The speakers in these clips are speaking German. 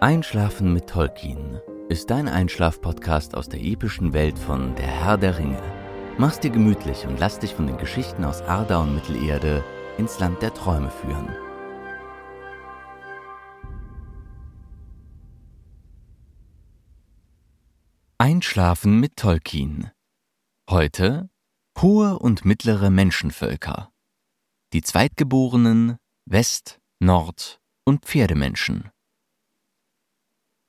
Einschlafen mit Tolkien ist dein Einschlaf-Podcast aus der epischen Welt von Der Herr der Ringe. Mach's dir gemütlich und lass dich von den Geschichten aus Arda und Mittelerde ins Land der Träume führen. Einschlafen mit Tolkien. Heute hohe und mittlere Menschenvölker. Die Zweitgeborenen, West-, Nord- und Pferdemenschen.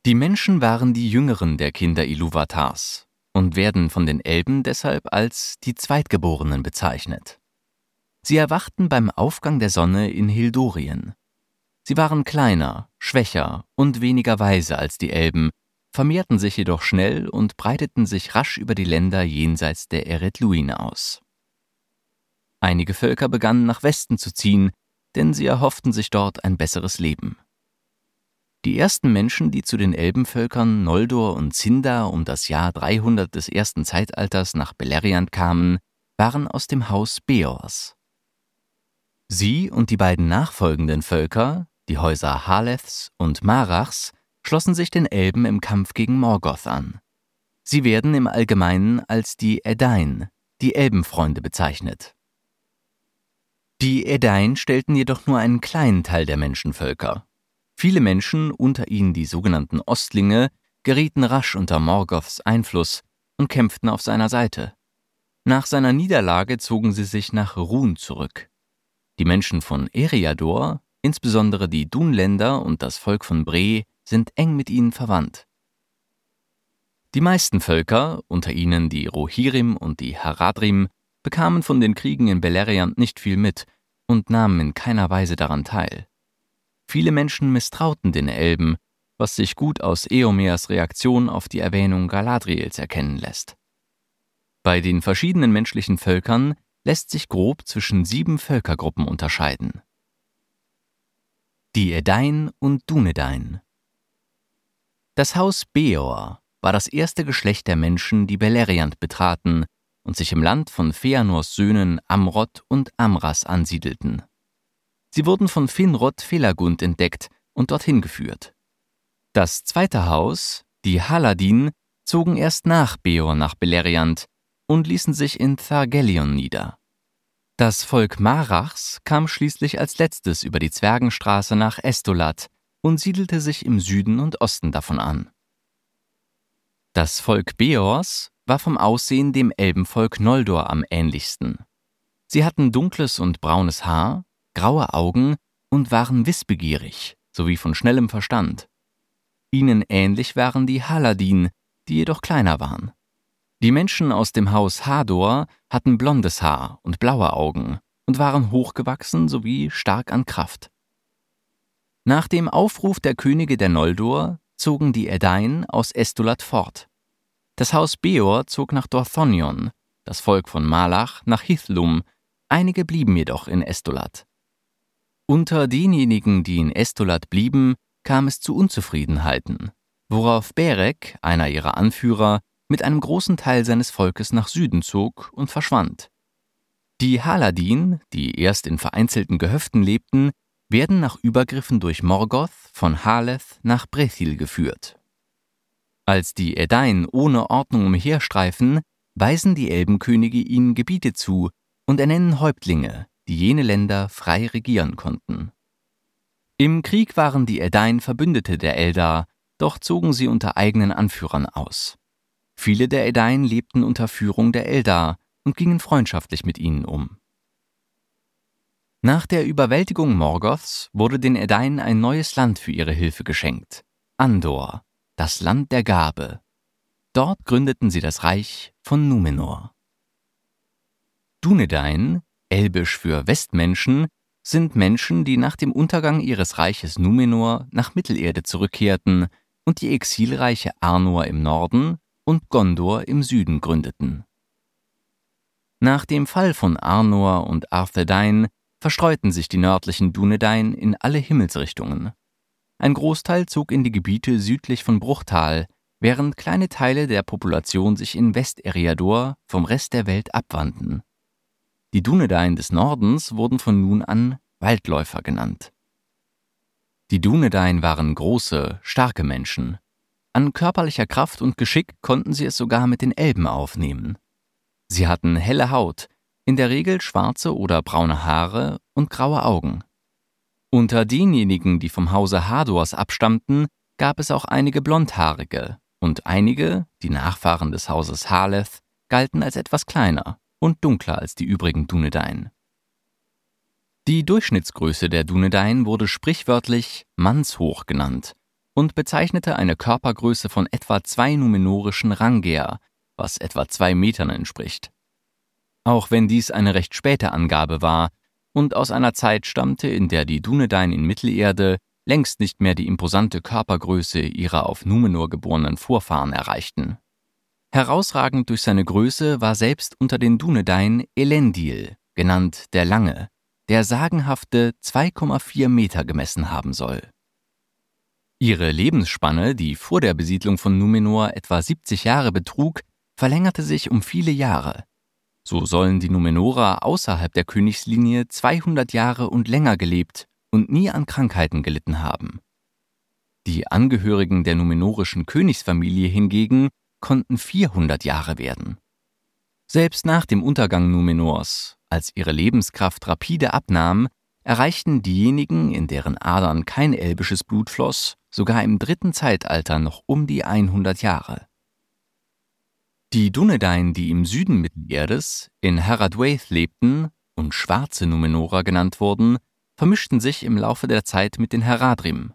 Die Menschen waren die jüngeren der Kinder Iluvatars und werden von den Elben deshalb als die Zweitgeborenen bezeichnet. Sie erwachten beim Aufgang der Sonne in Hildorien. Sie waren kleiner, schwächer und weniger weise als die Elben, vermehrten sich jedoch schnell und breiteten sich rasch über die Länder jenseits der Eretluin aus. Einige Völker begannen nach Westen zu ziehen, denn sie erhofften sich dort ein besseres Leben. Die ersten Menschen, die zu den Elbenvölkern Noldor und Sindar um das Jahr 300 des ersten Zeitalters nach Beleriand kamen, waren aus dem Haus Beors. Sie und die beiden nachfolgenden Völker, die Häuser Haleths und Marachs, schlossen sich den Elben im Kampf gegen Morgoth an. Sie werden im Allgemeinen als die Edain, die Elbenfreunde, bezeichnet. Die Edain stellten jedoch nur einen kleinen Teil der Menschenvölker. Viele Menschen, unter ihnen die sogenannten Ostlinge, gerieten rasch unter Morgoths Einfluss und kämpften auf seiner Seite. Nach seiner Niederlage zogen sie sich nach Run zurück. Die Menschen von Eriador, insbesondere die Dunländer und das Volk von Bre, sind eng mit ihnen verwandt. Die meisten Völker, unter ihnen die Rohirrim und die Haradrim, bekamen von den Kriegen in Beleriand nicht viel mit und nahmen in keiner Weise daran teil. Viele Menschen misstrauten den Elben, was sich gut aus Eomers Reaktion auf die Erwähnung Galadriels erkennen lässt. Bei den verschiedenen menschlichen Völkern lässt sich grob zwischen sieben Völkergruppen unterscheiden. Die Edain und Dunedain Das Haus Beor war das erste Geschlecht der Menschen, die Beleriand betraten und sich im Land von Feanors Söhnen Amrod und Amras ansiedelten. Sie wurden von Finrod Felagund entdeckt und dorthin geführt. Das zweite Haus, die Haladin, zogen erst nach Beor nach Beleriand und ließen sich in Thargelion nieder. Das Volk Marachs kam schließlich als letztes über die Zwergenstraße nach Estolat und siedelte sich im Süden und Osten davon an. Das Volk Beors war vom Aussehen dem Elbenvolk Noldor am ähnlichsten. Sie hatten dunkles und braunes Haar, graue Augen und waren wissbegierig sowie von schnellem Verstand. Ihnen ähnlich waren die Haladin, die jedoch kleiner waren. Die Menschen aus dem Haus Hador hatten blondes Haar und blaue Augen und waren hochgewachsen sowie stark an Kraft. Nach dem Aufruf der Könige der Noldor zogen die Edain aus Estolat fort. Das Haus Beor zog nach Dorthonion, das Volk von Malach nach Hithlum, einige blieben jedoch in Estolat. Unter denjenigen, die in Estolat blieben, kam es zu Unzufriedenheiten, worauf Berek, einer ihrer Anführer, mit einem großen Teil seines Volkes nach Süden zog und verschwand. Die Haladin, die erst in vereinzelten Gehöften lebten, werden nach Übergriffen durch Morgoth von Haleth nach Brethil geführt. Als die Edain ohne Ordnung umherstreifen, weisen die Elbenkönige ihnen Gebiete zu und ernennen Häuptlinge, die jene Länder frei regieren konnten. Im Krieg waren die Edain Verbündete der Eldar, doch zogen sie unter eigenen Anführern aus. Viele der Edain lebten unter Führung der Eldar und gingen freundschaftlich mit ihnen um. Nach der Überwältigung Morgoths wurde den Edain ein neues Land für ihre Hilfe geschenkt, Andor, das Land der Gabe. Dort gründeten sie das Reich von Numenor. Dunedain, elbisch für Westmenschen, sind Menschen, die nach dem Untergang ihres Reiches Numenor nach Mittelerde zurückkehrten und die Exilreiche Arnor im Norden und Gondor im Süden gründeten. Nach dem Fall von Arnor und Arthedain verstreuten sich die nördlichen Dunedain in alle Himmelsrichtungen. Ein Großteil zog in die Gebiete südlich von Bruchtal, während kleine Teile der Population sich in West-Eriador vom Rest der Welt abwandten. Die Dunedain des Nordens wurden von nun an Waldläufer genannt. Die Dunedain waren große, starke Menschen. An körperlicher Kraft und Geschick konnten sie es sogar mit den Elben aufnehmen. Sie hatten helle Haut, in der Regel schwarze oder braune Haare und graue Augen. Unter denjenigen, die vom Hause Hadors abstammten, gab es auch einige Blondhaarige, und einige, die Nachfahren des Hauses Haleth, galten als etwas kleiner und dunkler als die übrigen Dunedain. Die Durchschnittsgröße der Dunedain wurde sprichwörtlich mannshoch genannt und bezeichnete eine Körpergröße von etwa zwei numenorischen Rangeer, was etwa zwei Metern entspricht auch wenn dies eine recht späte Angabe war und aus einer Zeit stammte, in der die Dunedain in Mittelerde längst nicht mehr die imposante Körpergröße ihrer auf Numenor geborenen Vorfahren erreichten. Herausragend durch seine Größe war selbst unter den Dunedain Elendil, genannt der Lange, der sagenhafte 2,4 Meter gemessen haben soll. Ihre Lebensspanne, die vor der Besiedlung von Numenor etwa 70 Jahre betrug, verlängerte sich um viele Jahre, so sollen die Numenorer außerhalb der Königslinie 200 Jahre und länger gelebt und nie an Krankheiten gelitten haben. Die Angehörigen der numenorischen Königsfamilie hingegen konnten 400 Jahre werden. Selbst nach dem Untergang Numenors, als ihre Lebenskraft rapide abnahm, erreichten diejenigen, in deren Adern kein elbisches Blut floss, sogar im dritten Zeitalter noch um die 100 Jahre. Die Dunedain, die im Süden Mittelerdes in Haradwaith lebten und schwarze Numenorer genannt wurden, vermischten sich im Laufe der Zeit mit den Haradrim.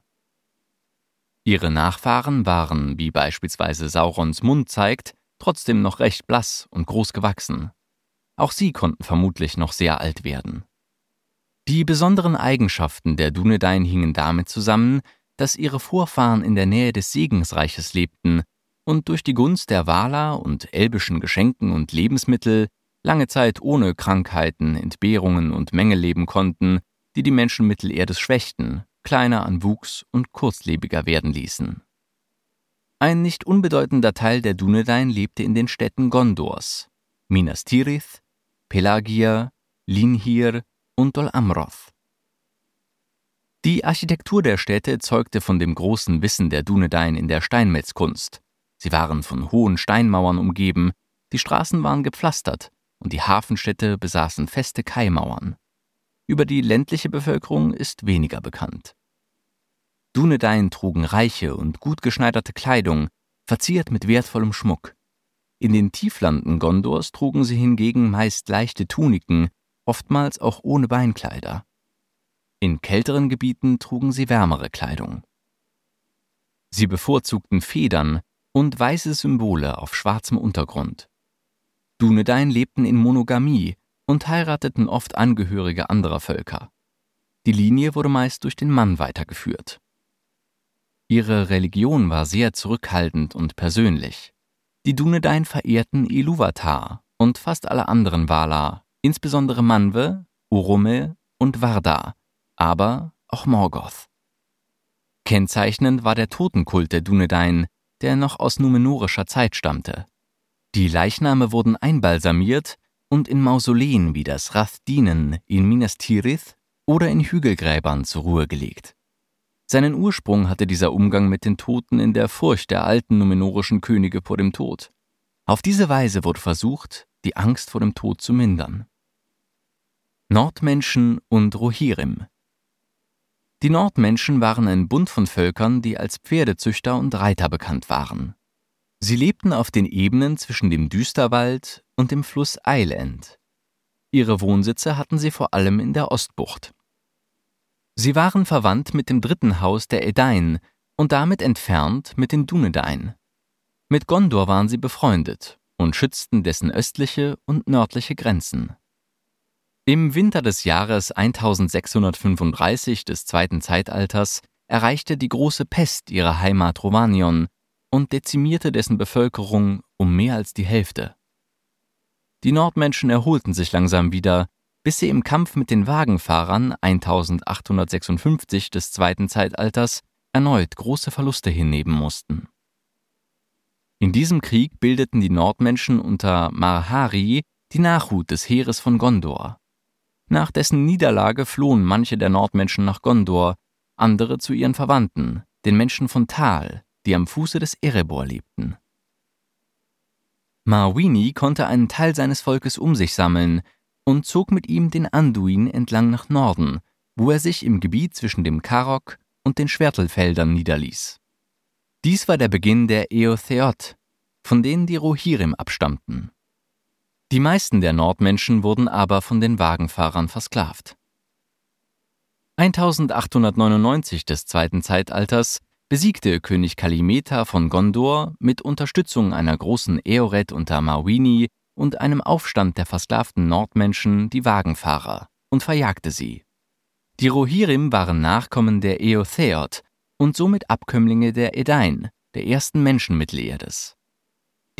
Ihre Nachfahren waren, wie beispielsweise Saurons Mund zeigt, trotzdem noch recht blass und groß gewachsen. Auch sie konnten vermutlich noch sehr alt werden. Die besonderen Eigenschaften der Dunedain hingen damit zusammen, dass ihre Vorfahren in der Nähe des Segensreiches lebten und durch die Gunst der Wala und elbischen Geschenken und Lebensmittel lange Zeit ohne Krankheiten, Entbehrungen und Mängel leben konnten, die die Menschen Mittelerdes schwächten, kleiner an Wuchs und kurzlebiger werden ließen. Ein nicht unbedeutender Teil der Dunedain lebte in den Städten Gondors, Minas Tirith, Pelagia, Linhir und Dol Amroth. Die Architektur der Städte zeugte von dem großen Wissen der Dunedain in der Steinmetzkunst, Sie waren von hohen Steinmauern umgeben, die Straßen waren gepflastert und die Hafenstädte besaßen feste Kaimauern. Über die ländliche Bevölkerung ist weniger bekannt. Dunedain trugen reiche und gut geschneiderte Kleidung, verziert mit wertvollem Schmuck. In den Tieflanden Gondors trugen sie hingegen meist leichte Tuniken, oftmals auch ohne Beinkleider. In kälteren Gebieten trugen sie wärmere Kleidung. Sie bevorzugten Federn, und weiße Symbole auf schwarzem Untergrund. Dunedain lebten in Monogamie und heirateten oft Angehörige anderer Völker. Die Linie wurde meist durch den Mann weitergeführt. Ihre Religion war sehr zurückhaltend und persönlich. Die Dunedain verehrten Iluvatar und fast alle anderen Valar, insbesondere Manwe, Urume und Varda, aber auch Morgoth. Kennzeichnend war der Totenkult der Dunedain, der noch aus numenorischer Zeit stammte. Die Leichname wurden einbalsamiert und in Mausoleen wie das Rathdinen in Minas Tirith oder in Hügelgräbern zur Ruhe gelegt. Seinen Ursprung hatte dieser Umgang mit den Toten in der Furcht der alten numenorischen Könige vor dem Tod. Auf diese Weise wurde versucht, die Angst vor dem Tod zu mindern. Nordmenschen und Rohirrim die Nordmenschen waren ein Bund von Völkern, die als Pferdezüchter und Reiter bekannt waren. Sie lebten auf den Ebenen zwischen dem Düsterwald und dem Fluss Eiland. Ihre Wohnsitze hatten sie vor allem in der Ostbucht. Sie waren verwandt mit dem dritten Haus der Edain und damit entfernt mit den Dunedain. Mit Gondor waren sie befreundet und schützten dessen östliche und nördliche Grenzen. Im Winter des Jahres 1635 des zweiten Zeitalters erreichte die große Pest ihre Heimat Rovanion und dezimierte dessen Bevölkerung um mehr als die Hälfte. Die Nordmenschen erholten sich langsam wieder, bis sie im Kampf mit den Wagenfahrern 1856 des zweiten Zeitalters erneut große Verluste hinnehmen mussten. In diesem Krieg bildeten die Nordmenschen unter Marhari die Nachhut des Heeres von Gondor. Nach dessen Niederlage flohen manche der Nordmenschen nach Gondor, andere zu ihren Verwandten, den Menschen von Tal, die am Fuße des Erebor lebten. Marwini konnte einen Teil seines Volkes um sich sammeln und zog mit ihm den Anduin entlang nach Norden, wo er sich im Gebiet zwischen dem Karok und den Schwertelfeldern niederließ. Dies war der Beginn der Eotheot, von denen die Rohirrim abstammten. Die meisten der Nordmenschen wurden aber von den Wagenfahrern versklavt. 1899 des zweiten Zeitalters besiegte König Kalimeta von Gondor mit Unterstützung einer großen Eoret unter Marwini und einem Aufstand der versklavten Nordmenschen die Wagenfahrer und verjagte sie. Die Rohirrim waren Nachkommen der Eotheot und somit Abkömmlinge der Edain, der ersten Menschen Mittelerdes.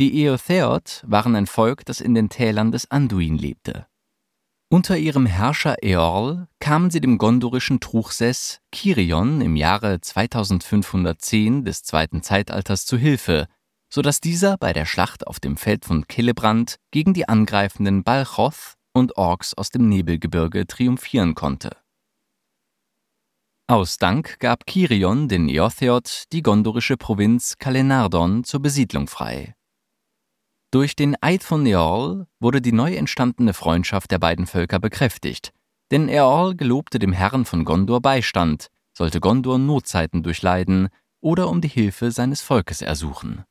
Die Eotheot waren ein Volk, das in den Tälern des Anduin lebte. Unter ihrem Herrscher Eorl kamen sie dem gondorischen Truchsess Kirion im Jahre 2510 des zweiten Zeitalters zu Hilfe, so dass dieser bei der Schlacht auf dem Feld von Killebrand gegen die angreifenden Balchoth und Orks aus dem Nebelgebirge triumphieren konnte. Aus Dank gab Kirion den Eotheot die gondorische Provinz Kalenardon zur Besiedlung frei. Durch den Eid von Eorl wurde die neu entstandene Freundschaft der beiden Völker bekräftigt, denn Eorl gelobte dem Herrn von Gondor Beistand, sollte Gondor Notzeiten durchleiden oder um die Hilfe seines Volkes ersuchen.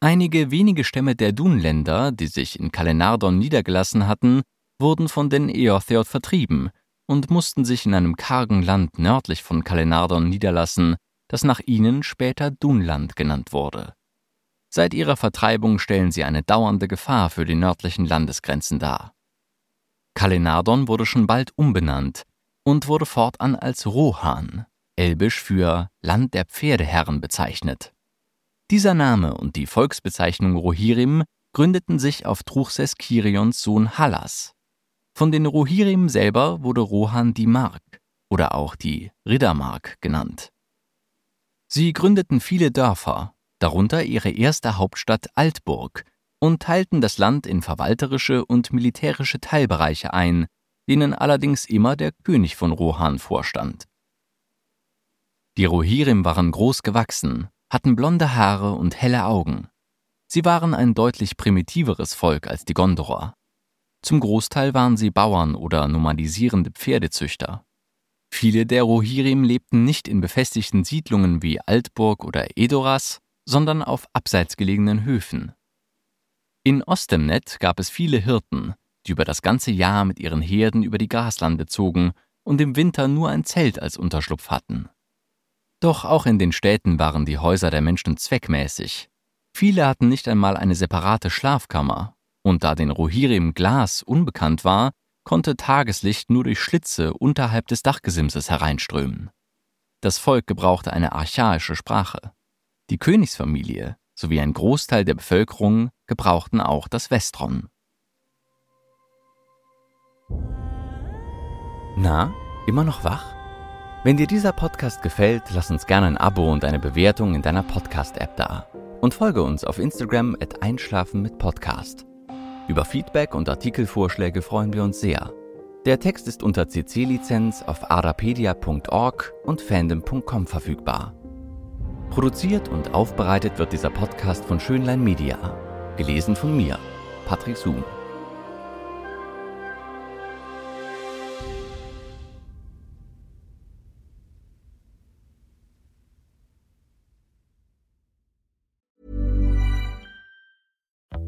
Einige wenige Stämme der Dunländer, die sich in Kalenardon niedergelassen hatten, wurden von den Eotheot vertrieben und mussten sich in einem kargen Land nördlich von Kalenardon niederlassen, das nach ihnen später Dunland genannt wurde. Seit ihrer Vertreibung stellen sie eine dauernde Gefahr für die nördlichen Landesgrenzen dar. Kalenardon wurde schon bald umbenannt und wurde fortan als Rohan, elbisch für Land der Pferdeherren bezeichnet. Dieser Name und die Volksbezeichnung Rohirrim gründeten sich auf Truchses Kirions Sohn Hallas, von den Rohirrim selber wurde Rohan die Mark oder auch die Riddermark genannt. Sie gründeten viele Dörfer, darunter ihre erste Hauptstadt Altburg, und teilten das Land in verwalterische und militärische Teilbereiche ein, denen allerdings immer der König von Rohan vorstand. Die Rohirrim waren groß gewachsen, hatten blonde Haare und helle Augen. Sie waren ein deutlich primitiveres Volk als die Gondorer. Zum Großteil waren sie Bauern oder nomadisierende Pferdezüchter. Viele der Rohirrim lebten nicht in befestigten Siedlungen wie Altburg oder Edoras, sondern auf abseits gelegenen Höfen. In Ostemnet gab es viele Hirten, die über das ganze Jahr mit ihren Herden über die Graslande zogen und im Winter nur ein Zelt als Unterschlupf hatten. Doch auch in den Städten waren die Häuser der Menschen zweckmäßig. Viele hatten nicht einmal eine separate Schlafkammer und da den Rohirrim Glas unbekannt war, konnte Tageslicht nur durch Schlitze unterhalb des Dachgesimses hereinströmen. Das Volk gebrauchte eine archaische Sprache. Die Königsfamilie sowie ein Großteil der Bevölkerung gebrauchten auch das Westron. Na, immer noch wach? Wenn dir dieser Podcast gefällt, lass uns gerne ein Abo und eine Bewertung in deiner Podcast-App da. Und folge uns auf Instagram at Einschlafen mit Podcast. Über Feedback und Artikelvorschläge freuen wir uns sehr. Der Text ist unter CC-Lizenz auf arapedia.org und fandom.com verfügbar. Produziert und aufbereitet wird dieser Podcast von Schönlein Media. Gelesen von mir, Patrick Zoom.